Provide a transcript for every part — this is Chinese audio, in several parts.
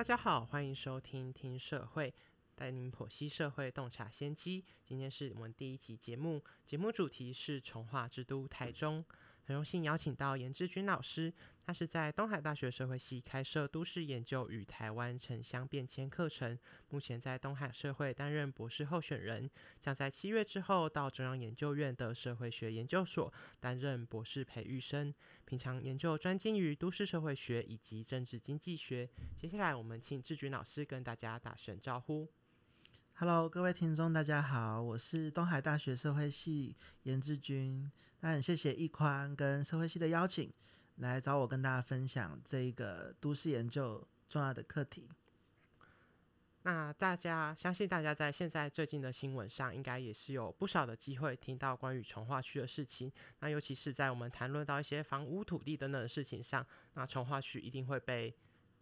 大家好，欢迎收听听社会，带您剖析社会洞察先机。今天是我们第一集节目，节目主题是从化之都台中。很荣幸邀请到严志军老师，他是在东海大学社会系开设都市研究与台湾城乡变迁课程，目前在东海社会担任博士候选人，将在七月之后到中央研究院的社会学研究所担任博士培育生。平常研究专精于都市社会学以及政治经济学。接下来我们请志军老师跟大家打声招呼。Hello，各位听众，大家好，我是东海大学社会系严志军。那很谢谢易宽跟社会系的邀请，来找我跟大家分享这一个都市研究重要的课题。那大家相信大家在现在最近的新闻上，应该也是有不少的机会听到关于从化区的事情。那尤其是在我们谈论到一些房屋、土地等等的事情上，那从化区一定会被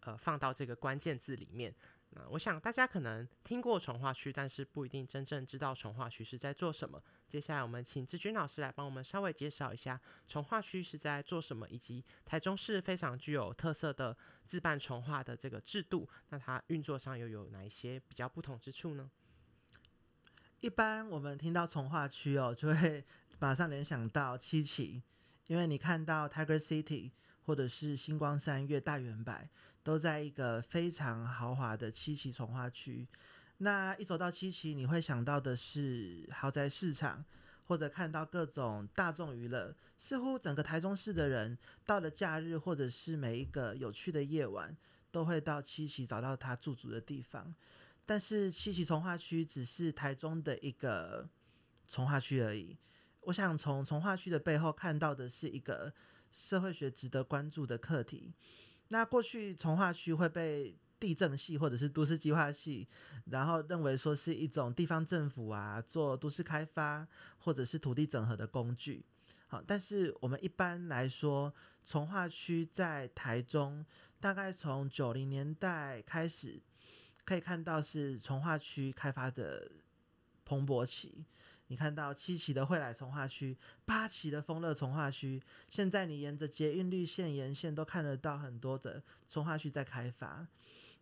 呃放到这个关键字里面。我想大家可能听过从化区，但是不一定真正知道从化区是在做什么。接下来我们请志军老师来帮我们稍微介绍一下从化区是在做什么，以及台中市非常具有特色的自办从化的这个制度，那它运作上又有哪一些比较不同之处呢？一般我们听到从化区哦，就会马上联想到七期，因为你看到 Tiger City 或者是星光三月、大圆柏。都在一个非常豪华的七期从化区。那一走到七期，你会想到的是豪宅市场，或者看到各种大众娱乐。似乎整个台中市的人，到了假日或者是每一个有趣的夜晚，都会到七期找到他驻足的地方。但是七期从化区只是台中的一个从化区而已。我想从从化区的背后看到的是一个社会学值得关注的课题。那过去从化区会被地震系或者是都市计划系，然后认为说是一种地方政府啊做都市开发或者是土地整合的工具。好，但是我们一般来说，从化区在台中大概从九零年代开始，可以看到是从化区开发的蓬勃期。你看到七期的惠来从化区，八期的丰乐从化区，现在你沿着捷运绿线沿线都看得到很多的从化区在开发。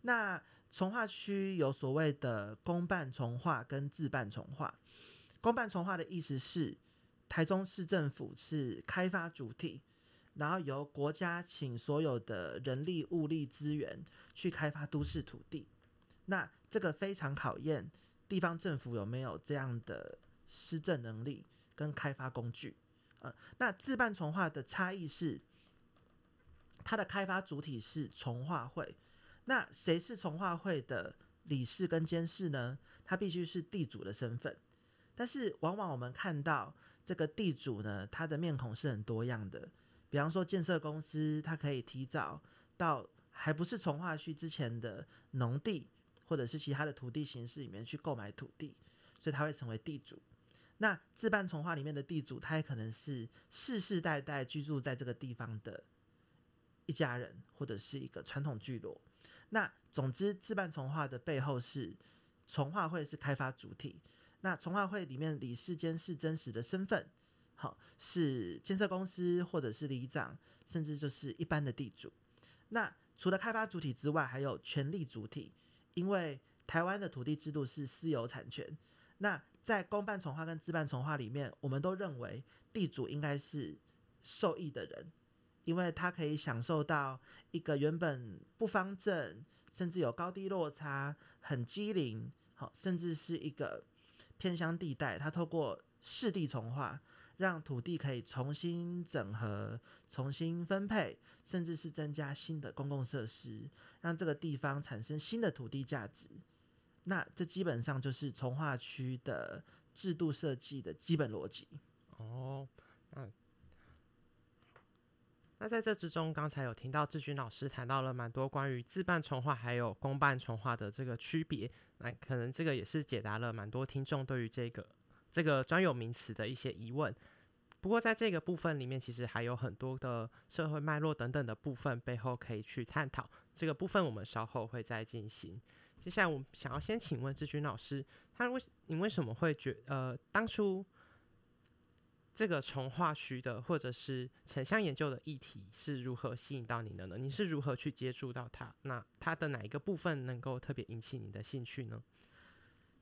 那从化区有所谓的公办从化跟自办从化。公办从化的意思是，台中市政府是开发主体，然后由国家请所有的人力物力资源去开发都市土地。那这个非常考验地方政府有没有这样的。施政能力跟开发工具，呃，那自办从化的差异是，它的开发主体是从化会，那谁是从化会的理事跟监事呢？他必须是地主的身份，但是往往我们看到这个地主呢，他的面孔是很多样的，比方说建设公司，它可以提早到还不是从化区之前的农地或者是其他的土地形式里面去购买土地，所以他会成为地主。那自办从化里面的地主，他也可能是世世代代居住在这个地方的一家人，或者是一个传统聚落。那总之，自办从化的背后是从化会是开发主体。那从化会里面理事监事真实的身份，好是建设公司或者是里长，甚至就是一般的地主。那除了开发主体之外，还有权利主体，因为台湾的土地制度是私有产权。那在公办从化跟自办从化里面，我们都认为地主应该是受益的人，因为他可以享受到一个原本不方正，甚至有高低落差、很机灵，好，甚至是一个偏乡地带，他透过市地从化，让土地可以重新整合、重新分配，甚至是增加新的公共设施，让这个地方产生新的土地价值。那这基本上就是从化区的制度设计的基本逻辑。哦，嗯，那在这之中，刚才有听到志军老师谈到了蛮多关于自办从化还有公办从化的这个区别。那可能这个也是解答了蛮多听众对于这个这个专有名词的一些疑问。不过在这个部分里面，其实还有很多的社会脉络等等的部分背后可以去探讨。这个部分我们稍后会再进行。接下来，我们想要先请问志军老师，他为你为什么会觉呃当初这个从化区的或者是城乡研究的议题是如何吸引到你的呢？你是如何去接触到它？那它的哪一个部分能够特别引起你的兴趣呢？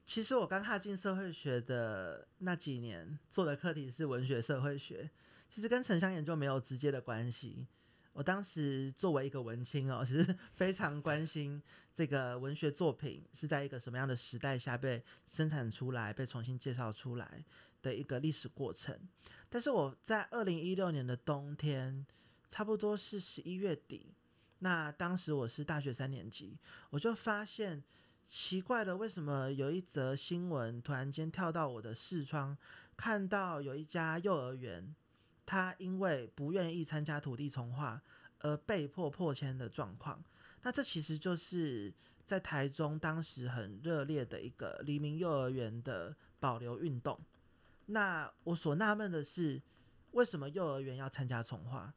其实我刚踏进社会学的那几年，做的课题是文学社会学，其实跟城乡研究没有直接的关系。我当时作为一个文青哦，其实 非常关心这个文学作品是在一个什么样的时代下被生产出来、被重新介绍出来的一个历史过程。但是我在二零一六年的冬天，差不多是十一月底，那当时我是大学三年级，我就发现奇怪的，为什么有一则新闻突然间跳到我的视窗，看到有一家幼儿园。他因为不愿意参加土地重划而被迫破迁的状况，那这其实就是在台中当时很热烈的一个黎明幼儿园的保留运动。那我所纳闷的是，为什么幼儿园要参加重划？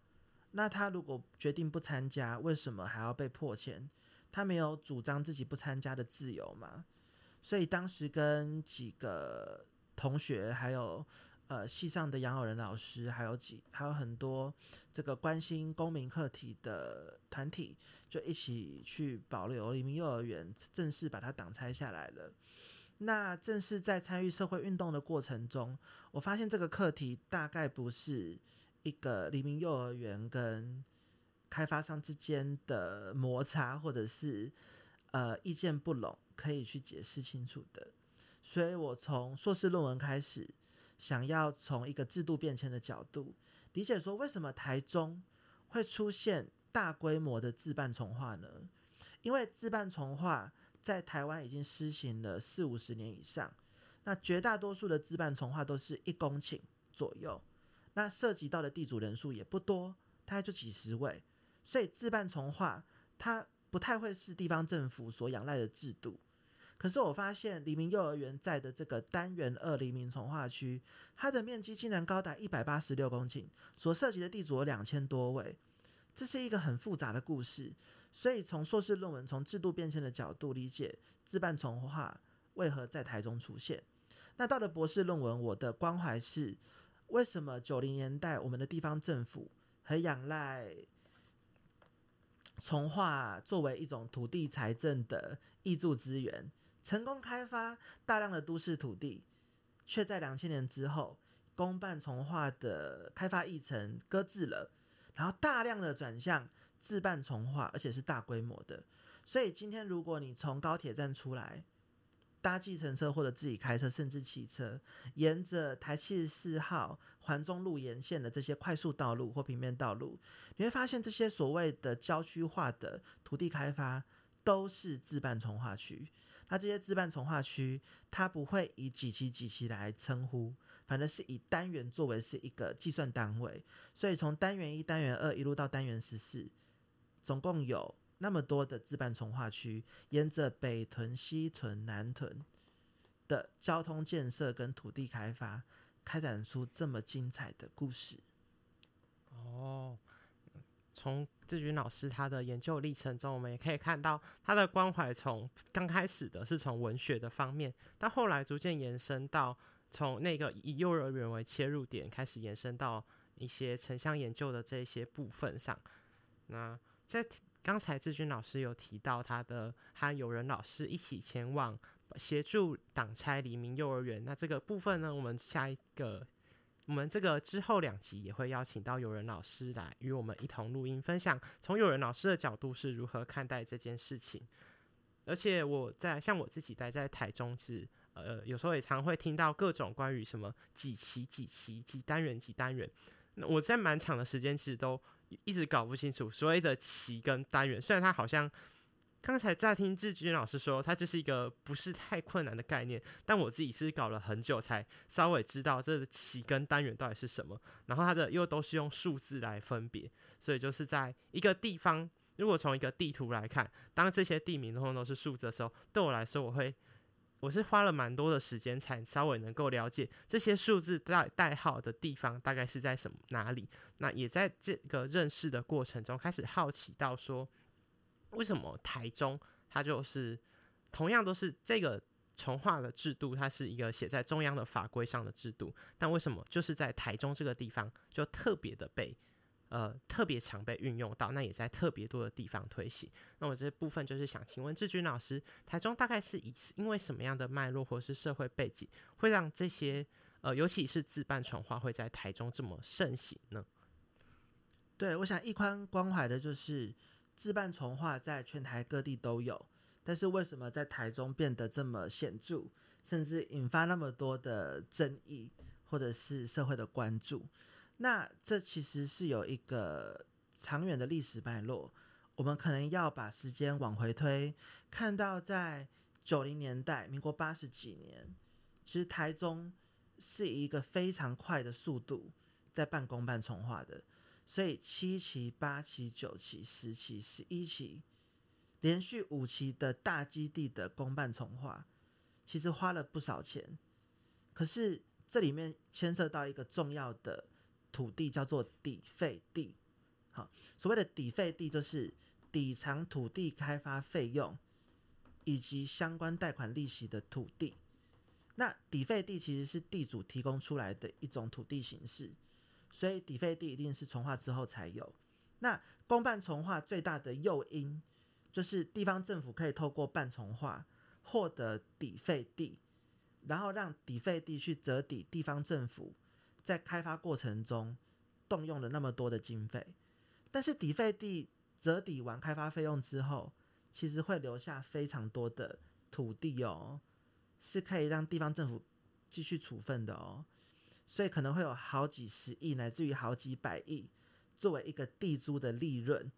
那他如果决定不参加，为什么还要被迫迁？他没有主张自己不参加的自由吗？所以当时跟几个同学还有。呃，系上的杨友仁老师，还有几，还有很多这个关心公民课题的团体，就一起去保留黎明幼儿园，正式把它挡拆下来了。那正是在参与社会运动的过程中，我发现这个课题大概不是一个黎明幼儿园跟开发商之间的摩擦，或者是呃意见不拢可以去解释清楚的。所以我从硕士论文开始。想要从一个制度变迁的角度理解，说为什么台中会出现大规模的自办重化呢？因为自办重化在台湾已经施行了四五十年以上，那绝大多数的自办重化都是一公顷左右，那涉及到的地主人数也不多，大概就几十位，所以自办重化它不太会是地方政府所仰赖的制度。可是我发现黎明幼儿园在的这个单元二黎明从化区，它的面积竟然高达一百八十六公顷，所涉及的地主有两千多位，这是一个很复杂的故事。所以从硕士论文从制度变迁的角度理解自办从化为何在台中出现，那到了博士论文，我的关怀是为什么九零年代我们的地方政府很仰赖从化作为一种土地财政的挹注资源。成功开发大量的都市土地，却在两千年之后公办从化的开发议程搁置了，然后大量的转向自办从化，而且是大规模的。所以今天如果你从高铁站出来，搭计程车或者自己开车，甚至骑车，沿着台七十四号环中路沿线的这些快速道路或平面道路，你会发现这些所谓的郊区化的土地开发都是自办从化区。它这些自办从化区，它不会以几期几期来称呼，反正是以单元作为是一个计算单位。所以从单元一、单元二一路到单元十四，总共有那么多的自办从化区，沿着北屯、西屯、南屯的交通建设跟土地开发，开展出这么精彩的故事。哦。从志军老师他的研究历程中，我们也可以看到他的关怀从刚开始的是从文学的方面，到后来逐渐延伸到从那个以幼儿园为切入点，开始延伸到一些城乡研究的这些部分上。那在刚才志军老师有提到他的和有人老师一起前往协助党拆黎明幼儿园，那这个部分呢，我们下一个。我们这个之后两集也会邀请到有人老师来与我们一同录音分享，从有人老师的角度是如何看待这件事情。而且我在像我自己待在台中是，呃，有时候也常会听到各种关于什么几期几期几单元几单元，那我在蛮长的时间其实都一直搞不清楚所谓的期跟单元，虽然它好像。刚才在听志军老师说，它就是一个不是太困难的概念，但我自己是搞了很久才稍微知道这个起跟单元到底是什么。然后它的又都是用数字来分别，所以就是在一个地方，如果从一个地图来看，当这些地名通通都是数字的时候，对我来说，我会我是花了蛮多的时间才稍微能够了解这些数字代代号的地方大概是在什么哪里。那也在这个认识的过程中，开始好奇到说。为什么台中它就是同样都是这个重化的制度，它是一个写在中央的法规上的制度，但为什么就是在台中这个地方就特别的被呃特别常被运用到？那也在特别多的地方推行。那我这部分就是想请问志军老师，台中大概是以因为什么样的脉络或是社会背景，会让这些呃尤其是自办重化会在台中这么盛行呢？对，我想一宽关怀的就是自办重化在全台各地都有，但是为什么在台中变得这么显著，甚至引发那么多的争议或者是社会的关注？那这其实是有一个长远的历史脉络，我们可能要把时间往回推，看到在九零年代，民国八十几年，其实台中是以一个非常快的速度在办公办重化的。所以七期、八期、九期、十期、十一期，连续五期的大基地的公办重化，其实花了不少钱。可是这里面牵涉到一个重要的土地，叫做抵费地。好，所谓的抵费地，就是抵偿土地开发费用以及相关贷款利息的土地。那抵费地其实是地主提供出来的一种土地形式。所以抵费地一定是重化之后才有。那公办重化最大的诱因，就是地方政府可以透过办重划获得抵费地，然后让抵费地去折抵地方政府在开发过程中动用了那么多的经费。但是抵费地折抵完开发费用之后，其实会留下非常多的土地哦，是可以让地方政府继续处分的哦。所以可能会有好几十亿乃至于好几百亿作为一个地租的利润，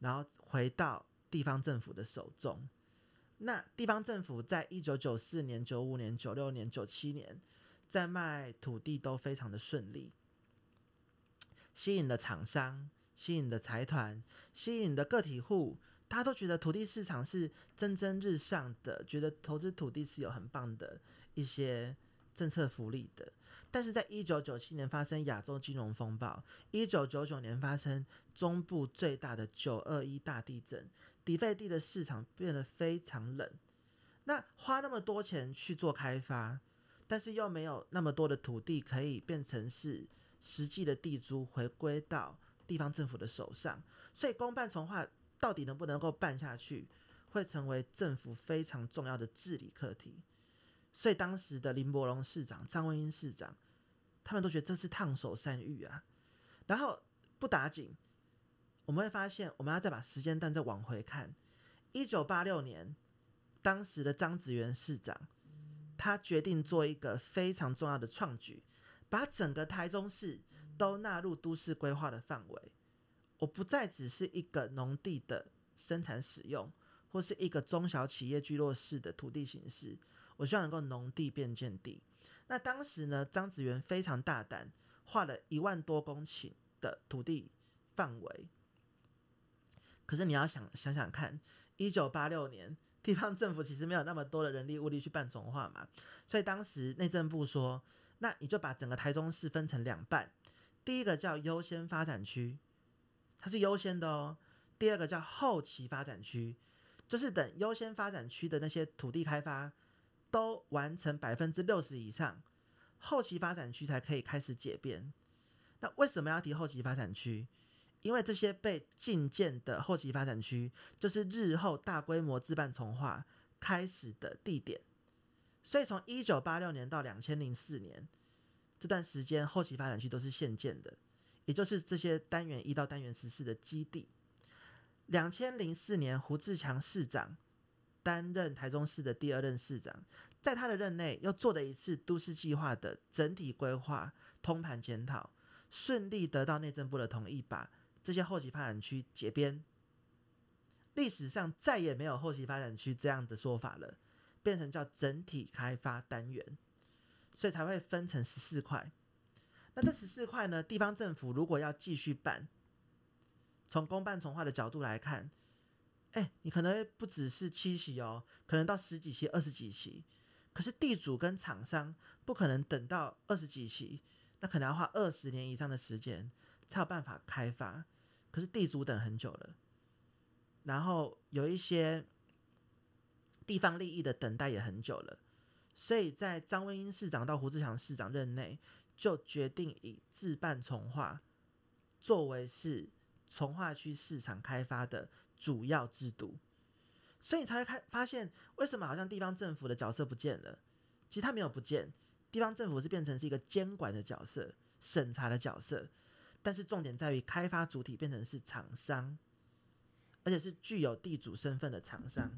然后回到地方政府的手中。那地方政府在一九九四年、九五年、九六年、九七年在卖土地都非常的顺利，吸引了厂商、吸引的财团、吸引的个体户，大家都觉得土地市场是蒸蒸日上的，觉得投资土地是有很棒的一些政策福利的。但是在一九九七年发生亚洲金融风暴，一九九九年发生中部最大的九二一大地震，底费地的市场变得非常冷。那花那么多钱去做开发，但是又没有那么多的土地可以变成是实际的地租回归到地方政府的手上，所以公办从化到底能不能够办下去，会成为政府非常重要的治理课题。所以当时的林伯龙市长、张文英市长，他们都觉得这是烫手山芋啊。然后不打紧，我们会发现，我们要再把时间段再往回看。一九八六年，当时的张子元市长，他决定做一个非常重要的创举，把整个台中市都纳入都市规划的范围。我不再只是一个农地的生产使用，或是一个中小企业聚落式的土地形式。我希望能够农地变建地。那当时呢，张子元非常大胆，画了一万多公顷的土地范围。可是你要想想想看，一九八六年地方政府其实没有那么多的人力物力去办重化嘛，所以当时内政部说，那你就把整个台中市分成两半，第一个叫优先发展区，它是优先的哦；第二个叫后期发展区，就是等优先发展区的那些土地开发。都完成百分之六十以上，后期发展区才可以开始解编。那为什么要提后期发展区？因为这些被禁建的后期发展区，就是日后大规模自办重化开始的地点。所以从一九八六年到两千零四年这段时间，后期发展区都是现建的，也就是这些单元一到单元十四的基地。两千零四年，胡志强市长。担任台中市的第二任市长，在他的任内又做了一次都市计划的整体规划通盘检讨，顺利得到内政部的同意，把这些后期发展区解编。历史上再也没有后期发展区这样的说法了，变成叫整体开发单元，所以才会分成十四块。那这十四块呢？地方政府如果要继续办，从公办从化的角度来看。哎，你可能不只是七期哦，可能到十几期、二十几期。可是地主跟厂商不可能等到二十几期，那可能要花二十年以上的时间才有办法开发。可是地主等很久了，然后有一些地方利益的等待也很久了，所以在张文英市长到胡志强市长任内，就决定以自办从化作为是从化区市场开发的主要制度，所以你才会看发现为什么好像地方政府的角色不见了？其实它没有不见，地方政府是变成是一个监管的角色、审查的角色，但是重点在于开发主体变成是厂商，而且是具有地主身份的厂商。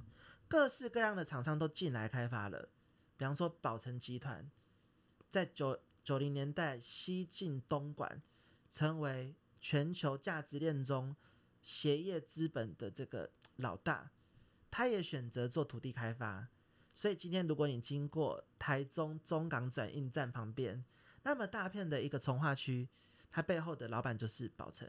各式各样的厂商都进来开发了，比方说宝成集团，在九九零年代西进东莞，成为全球价值链中鞋业资本的这个老大，他也选择做土地开发。所以今天如果你经过台中中港转运站旁边，那么大片的一个从化区，它背后的老板就是宝城。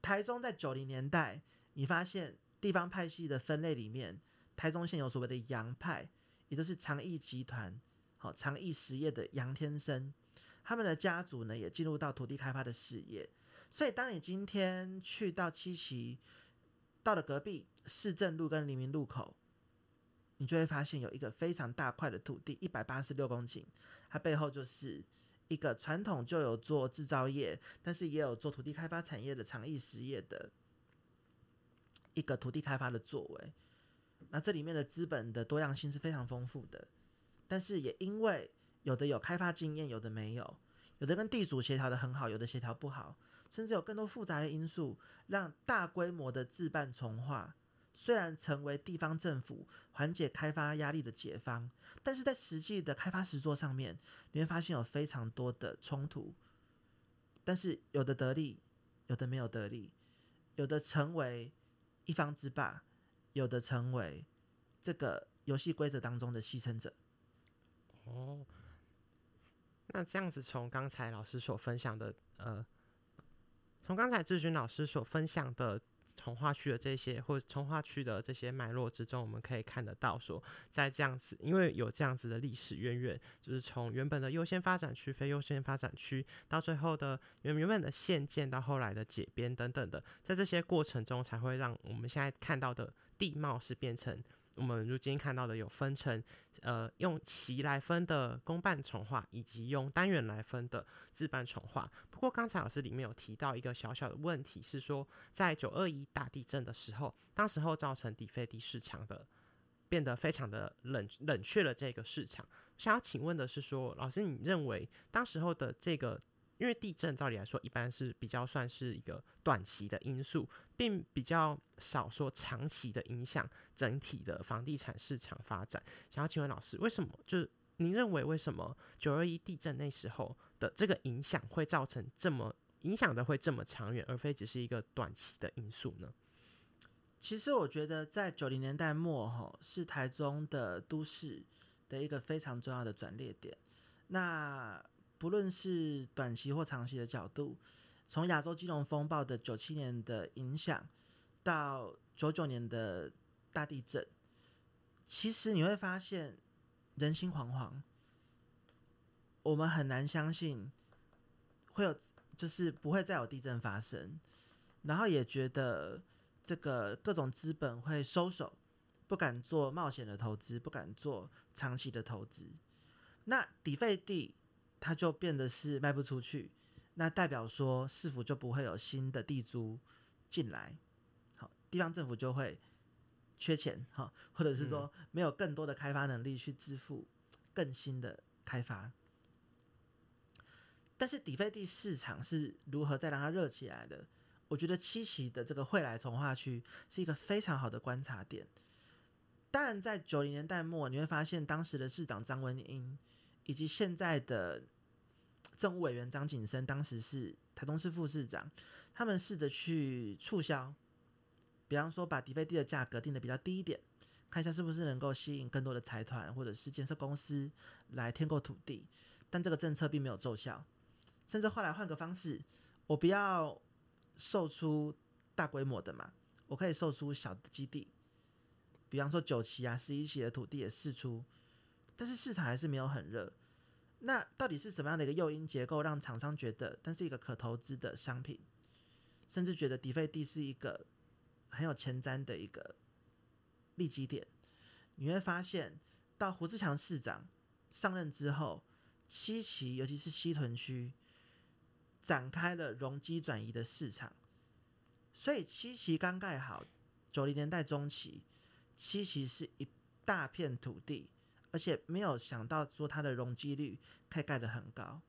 台中在九零年代，你发现。地方派系的分类里面，台中县有所谓的杨派，也就是长益集团，好长益实业的杨天生，他们的家族呢也进入到土地开发的事业。所以，当你今天去到七期，到了隔壁市政路跟黎明路口，你就会发现有一个非常大块的土地，一百八十六公顷，它背后就是一个传统就有做制造业，但是也有做土地开发产业的长益实业的。一个土地开发的作为，那这里面的资本的多样性是非常丰富的，但是也因为有的有开发经验，有的没有，有的跟地主协调的很好，有的协调不好，甚至有更多复杂的因素，让大规模的自办重化虽然成为地方政府缓解开发压力的解方，但是在实际的开发实作上面，你会发现有非常多的冲突，但是有的得利，有的没有得利，有的成为。一方之霸，有的成为这个游戏规则当中的牺牲者。哦，那这样子从刚才老师所分享的，呃，从刚才志军老师所分享的。从化区的这些，或者从化区的这些脉络之中，我们可以看得到，说在这样子，因为有这样子的历史渊源，就是从原本的优先发展区、非优先发展区，到最后的原原本的县建，到后来的解编等等的，在这些过程中，才会让我们现在看到的地貌是变成。我们如今看到的有分成，呃，用期来分的公办重化，以及用单元来分的自办重化。不过刚才老师里面有提到一个小小的问题，是说在九二一大地震的时候，当时候造成底费地市场的变得非常的冷冷却了这个市场。想要请问的是说，老师你认为当时候的这个？因为地震，照理来说，一般是比较算是一个短期的因素，并比较少说长期的影响整体的房地产市场发展。想要请问老师，为什么？就是您认为为什么九二一地震那时候的这个影响会造成这么影响的会这么长远，而非只是一个短期的因素呢？其实我觉得，在九零年代末，哈，是台中的都市的一个非常重要的转捩点。那不论是短期或长期的角度，从亚洲金融风暴的九七年的影响，到九九年的大地震，其实你会发现人心惶惶，我们很难相信会有，就是不会再有地震发生，然后也觉得这个各种资本会收手，不敢做冒险的投资，不敢做长期的投资，那底费地。它就变得是卖不出去，那代表说市府就不会有新的地租进来，好，地方政府就会缺钱哈，或者是说没有更多的开发能力去支付更新的开发。但是底费地市场是如何再让它热起来的？我觉得七期的这个惠来从化区是一个非常好的观察点。当然，在九零年代末，你会发现当时的市长张文英。以及现在的政务委员张景生，当时是台东市副市长，他们试着去促销，比方说把迪费地的价格定的比较低一点，看一下是不是能够吸引更多的财团或者是建设公司来添购土地，但这个政策并没有奏效，甚至后来换个方式，我不要售出大规模的嘛，我可以售出小的基地，比方说九期啊、十一期的土地也试出。但是市场还是没有很热，那到底是什么样的一个诱因结构，让厂商觉得，但是一个可投资的商品，甚至觉得底费地是一个很有前瞻的一个利基点？你会发现到胡志强市长上任之后，七期尤其是西屯区展开了容积转移的市场，所以七期刚盖好，九零年代中期，七期是一大片土地，而且没有想到说它的容积率可以盖得很高，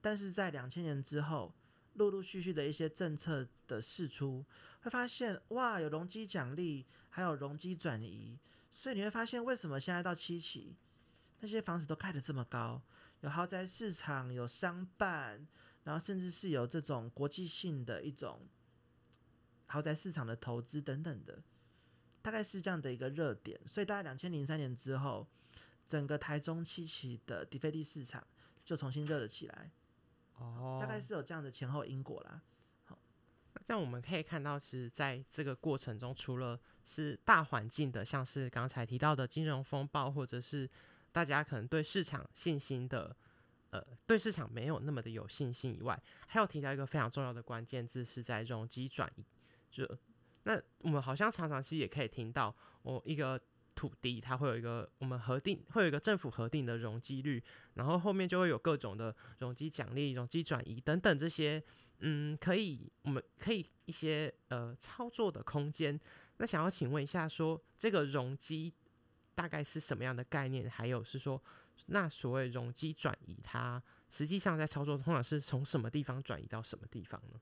但是在两千年之后，陆陆续续的一些政策的释出，会发现哇，有容积奖励，还有容积转移，所以你会发现为什么现在到七期，那些房子都盖得这么高，有豪宅市场，有商办，然后甚至是有这种国际性的一种豪宅市场的投资等等的，大概是这样的一个热点。所以大概两千零三年之后，整个台中七期的底费地市场就重新热了起来。哦，大概是有这样的前后因果啦。那这样我们可以看到，是在这个过程中，除了是大环境的，像是刚才提到的金融风暴，或者是大家可能对市场信心的，呃，对市场没有那么的有信心以外，还有提到一个非常重要的关键字，是在容积转移。就那我们好像常常其实也可以听到，我一个土地它会有一个我们核定，会有一个政府核定的容积率，然后后面就会有各种的容积奖励、容积转移等等这些。嗯，可以，我们可以一些呃操作的空间。那想要请问一下，说这个容积大概是什么样的概念？还有是说，那所谓容积转移，它实际上在操作通常是从什么地方转移到什么地方呢？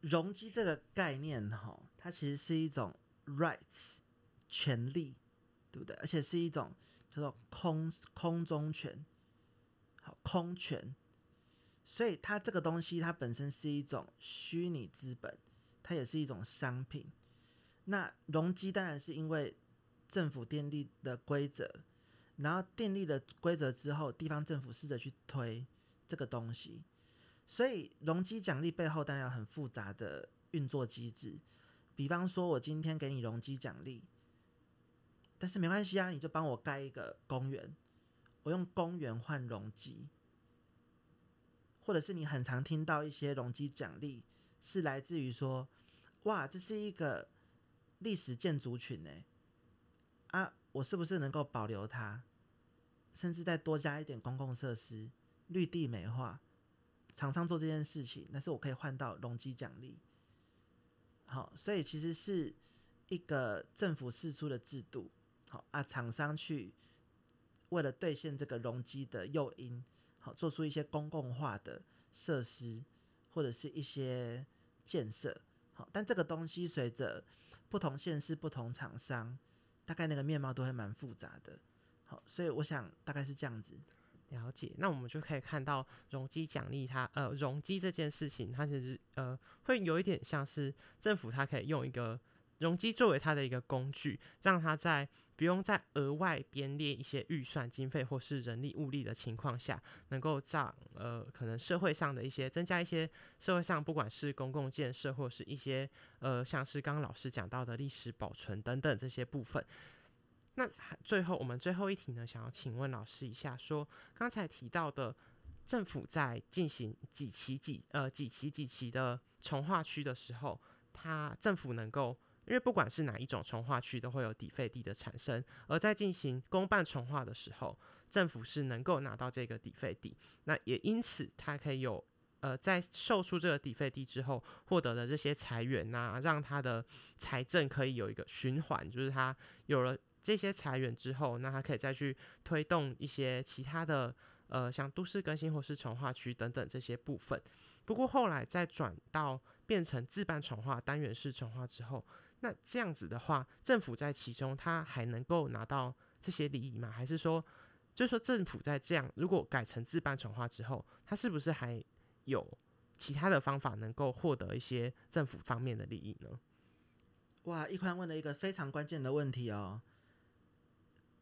容积这个概念哈，它其实是一种 rights 权利，对不对？而且是一种叫做空空中权，好空权。所以它这个东西，它本身是一种虚拟资本，它也是一种商品。那容积当然是因为政府电力的规则，然后电力的规则之后，地方政府试着去推这个东西。所以容积奖励背后当然有很复杂的运作机制。比方说，我今天给你容积奖励，但是没关系啊，你就帮我盖一个公园，我用公园换容积。或者是你很常听到一些容积奖励，是来自于说，哇，这是一个历史建筑群呢，啊，我是不是能够保留它，甚至再多加一点公共设施、绿地美化？常常做这件事情，但是我可以换到容积奖励。好，所以其实是一个政府释出的制度，好啊，厂商去为了兑现这个容积的诱因。好，做出一些公共化的设施或者是一些建设。好，但这个东西随着不同县市、不同厂商，大概那个面貌都会蛮复杂的。好，所以我想大概是这样子。了解，那我们就可以看到容积奖励它，呃，容积这件事情，它其实呃会有一点像是政府它可以用一个容积作为它的一个工具，让它在。不用再额外编列一些预算经费或是人力物力的情况下，能够让呃可能社会上的一些增加一些社会上不管是公共建设或是一些呃像是刚刚老师讲到的历史保存等等这些部分。那最后我们最后一题呢，想要请问老师一下，说刚才提到的政府在进行几期几呃几期几期的重划区的时候，它政府能够。因为不管是哪一种重化区，都会有底费地的产生。而在进行公办重化的时候，政府是能够拿到这个底费地，那也因此它可以有呃，在售出这个底费地之后获得的这些财源呐，让它的财政可以有一个循环，就是它有了这些财源之后，那它可以再去推动一些其他的呃，像都市更新或是重化区等等这些部分。不过后来再转到变成自办重化、单元式重化之后。那这样子的话，政府在其中他还能够拿到这些利益吗？还是说，就是说政府在这样如果改成自办重化之后，他是不是还有其他的方法能够获得一些政府方面的利益呢？哇，一宽问了一个非常关键的问题哦。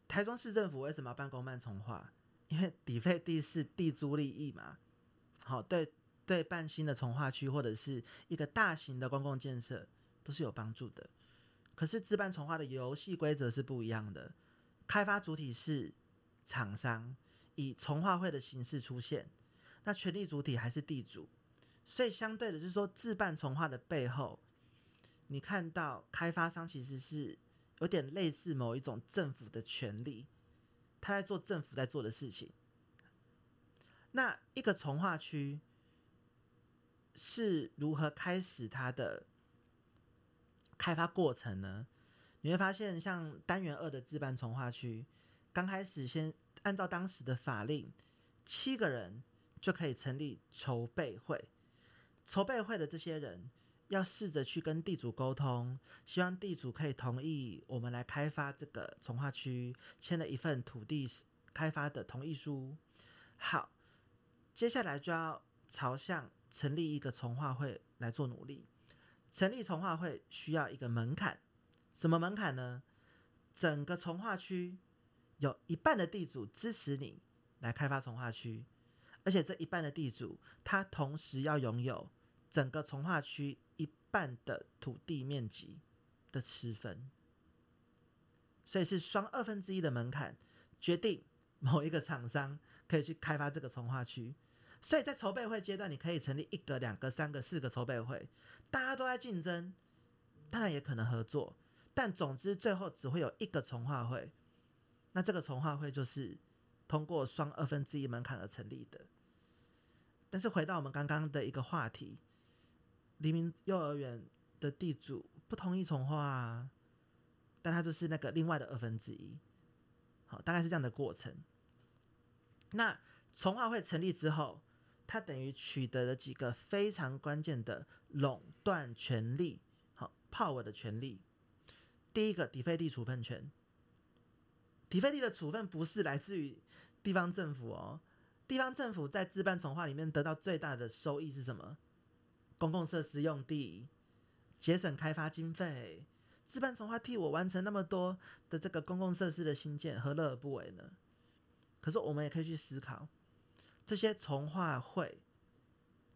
台中市政府为什么要办公办重化？因为底费地是地租利益嘛。好，对对，办新的重化区或者是一个大型的公共建设。都是有帮助的，可是自办重化的游戏规则是不一样的。开发主体是厂商，以重化会的形式出现，那权力主体还是地主，所以相对的就是说，自办重化的背后，你看到开发商其实是有点类似某一种政府的权利，他在做政府在做的事情。那一个从化区是如何开始它的开发过程呢？你会发现，像单元二的自办从化区，刚开始先按照当时的法令，七个人就可以成立筹备会。筹备会的这些人要试着去跟地主沟通，希望地主可以同意我们来开发这个从化区，签了一份土地开发的同意书。好，接下来就要朝向成立一个从化会来做努力。成立从化会需要一个门槛。什么门槛呢？整个从化区有一半的地主支持你来开发从化区，而且这一半的地主他同时要拥有整个从化区一半的土地面积的持分，所以是双二分之一的门槛决定某一个厂商可以去开发这个从化区。所以在筹备会阶段，你可以成立一个、两个、三个、四个筹备会，大家都在竞争，当然也可能合作。但总之，最后只会有一个从化会，那这个从化会就是通过双二分之一门槛而成立的。但是回到我们刚刚的一个话题，黎明幼儿园的地主不同意从化，但他就是那个另外的二分之一，好，大概是这样的过程。那从化会成立之后，它等于取得了几个非常关键的垄断权利，好，power 的权利。第一个，底费地处分权。底费地的处分不是来自于地方政府哦，地方政府在自办从化里面得到最大的收益是什么？公共设施用地，节省开发经费。自办从化替我完成那么多的这个公共设施的新建，何乐而不为呢？可是我们也可以去思考，这些从化会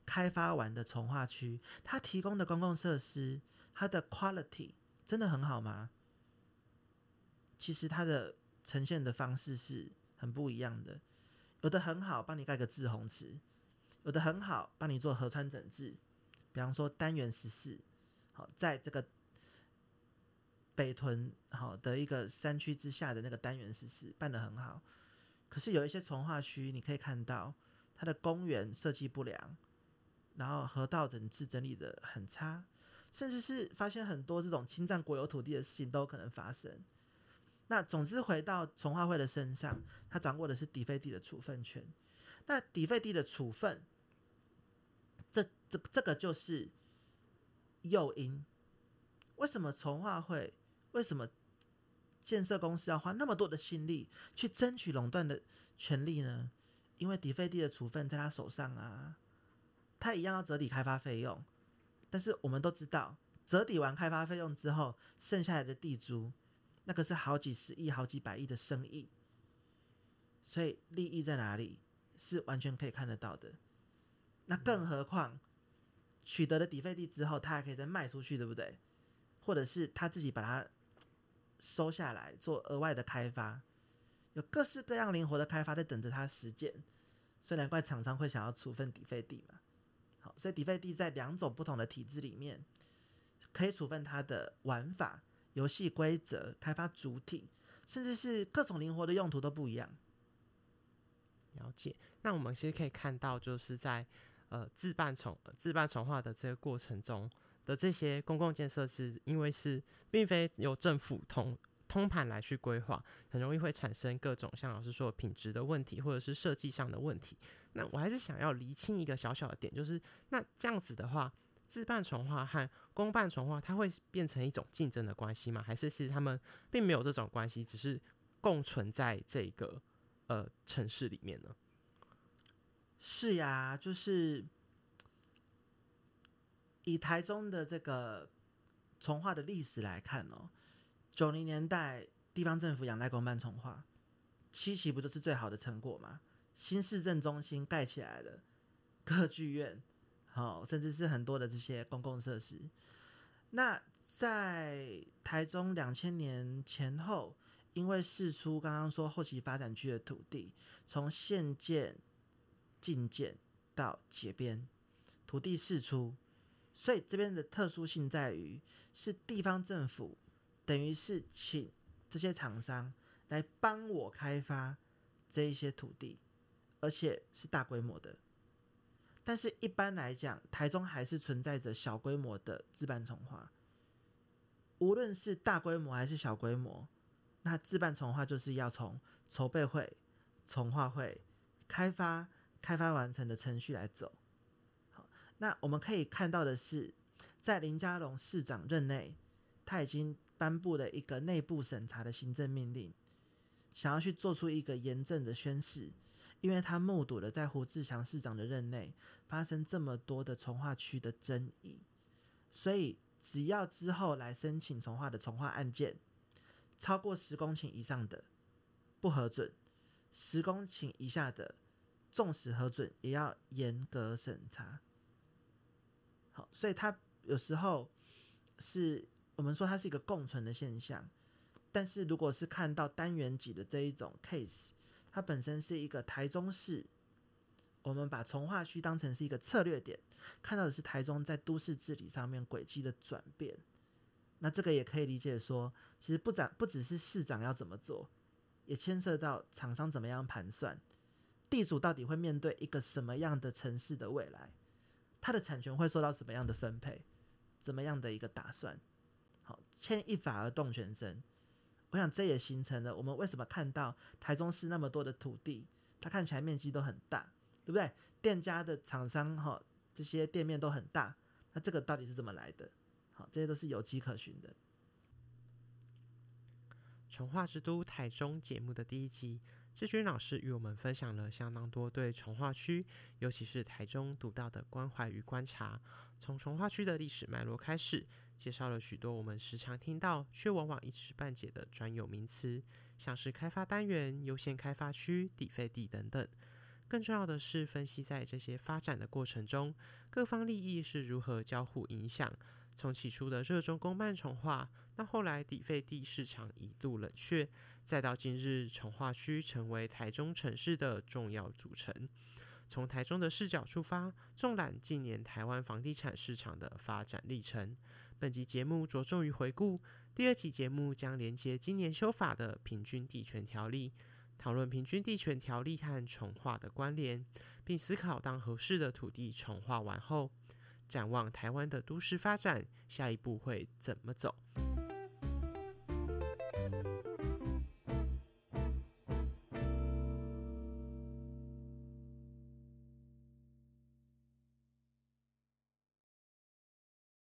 开发完的从化区，它提供的公共设施，它的 quality。真的很好吗？其实它的呈现的方式是很不一样的。有的很好，帮你盖个滞洪池；有的很好，帮你做河川整治。比方说单元十四，好，在这个北屯好的一个山区之下的那个单元十四办的很好。可是有一些从化区，你可以看到它的公园设计不良，然后河道整治整理的很差。甚至是发现很多这种侵占国有土地的事情都可能发生。那总之回到从化会的身上，他掌握的是底费地的处分权。那底费地的处分，这这这个就是诱因。为什么从化会？为什么建设公司要花那么多的心力去争取垄断的权利呢？因为底费地的处分在他手上啊，他一样要折抵开发费用。但是我们都知道，折抵完开发费用之后，剩下来的地租，那个是好几十亿、好几百亿的生意，所以利益在哪里是完全可以看得到的。那更何况取得了底费地之后，他还可以再卖出去，对不对？或者是他自己把它收下来做额外的开发，有各式各样灵活的开发在等着他实践，所以难怪厂商会想要处分底费地嘛。好，所以底费地在两种不同的体制里面，可以处分它的玩法、游戏规则、开发主体，甚至是各种灵活的用途都不一样。了解。那我们其实可以看到，就是在呃自办重自办重化的这个过程中的这些公共建设，是因为是并非由政府通通盘来去规划，很容易会产生各种像老师说品质的问题，或者是设计上的问题。那我还是想要厘清一个小小的点，就是那这样子的话，自办重化和公办重化，它会变成一种竞争的关系吗？还是其实他们并没有这种关系，只是共存在这个呃城市里面呢？是呀，就是以台中的这个从化的历史来看哦，九零年代地方政府仰赖公办重化，七期不就是最好的成果吗？新市政中心盖起来了，歌剧院，好，甚至是很多的这些公共设施。那在台中两千年前后，因为释出刚刚说后期发展区的土地，从现建、进建到解编，土地释出，所以这边的特殊性在于是地方政府等于是请这些厂商来帮我开发这一些土地，而且是大规模的。但是，一般来讲，台中还是存在着小规模的自办从化。无论是大规模还是小规模，那自办从化就是要从筹备会、从化会、开发、开发完成的程序来走。好，那我们可以看到的是，在林佳龙市长任内，他已经颁布了一个内部审查的行政命令，想要去做出一个严正的宣誓。因为他目睹了在胡志强市长的任内发生这么多的从化区的争议，所以只要之后来申请从化的从化案件，超过十公顷以上的不核准，十公顷以下的纵使核准也要严格审查。好，所以他有时候是我们说它是一个共存的现象，但是如果是看到单元级的这一种 case。它本身是一个台中市，我们把从化区当成是一个策略点，看到的是台中在都市治理上面轨迹的转变。那这个也可以理解说，其实不长不只是市长要怎么做，也牵涉到厂商怎么样盘算，地主到底会面对一个什么样的城市的未来，它的产权会受到什么样的分配，怎么样的一个打算。牵一发而动全身。我想这也形成了我们为什么看到台中市那么多的土地，它看起来面积都很大，对不对？店家的厂商哈，这些店面都很大，那这个到底是怎么来的？好，这些都是有迹可循的。从化之都台中节目的第一集，志军老师与我们分享了相当多对从化区，尤其是台中独到的关怀与观察，从从化区的历史脉络开始。介绍了许多我们时常听到却往往一知半解的专有名词，像是开发单元、优先开发区、底费地等等。更重要的是，分析在这些发展的过程中，各方利益是如何交互影响。从起初的热衷公办重化，到后来底费地市场一度冷却，再到今日重化区成为台中城市的重要组成。从台中的视角出发，纵览近年台湾房地产市场的发展历程。本集节目着重于回顾，第二期节目将连接今年修法的平均地权条例，讨论平均地权条例和重划的关联，并思考当合适的土地重划完后，展望台湾的都市发展下一步会怎么走。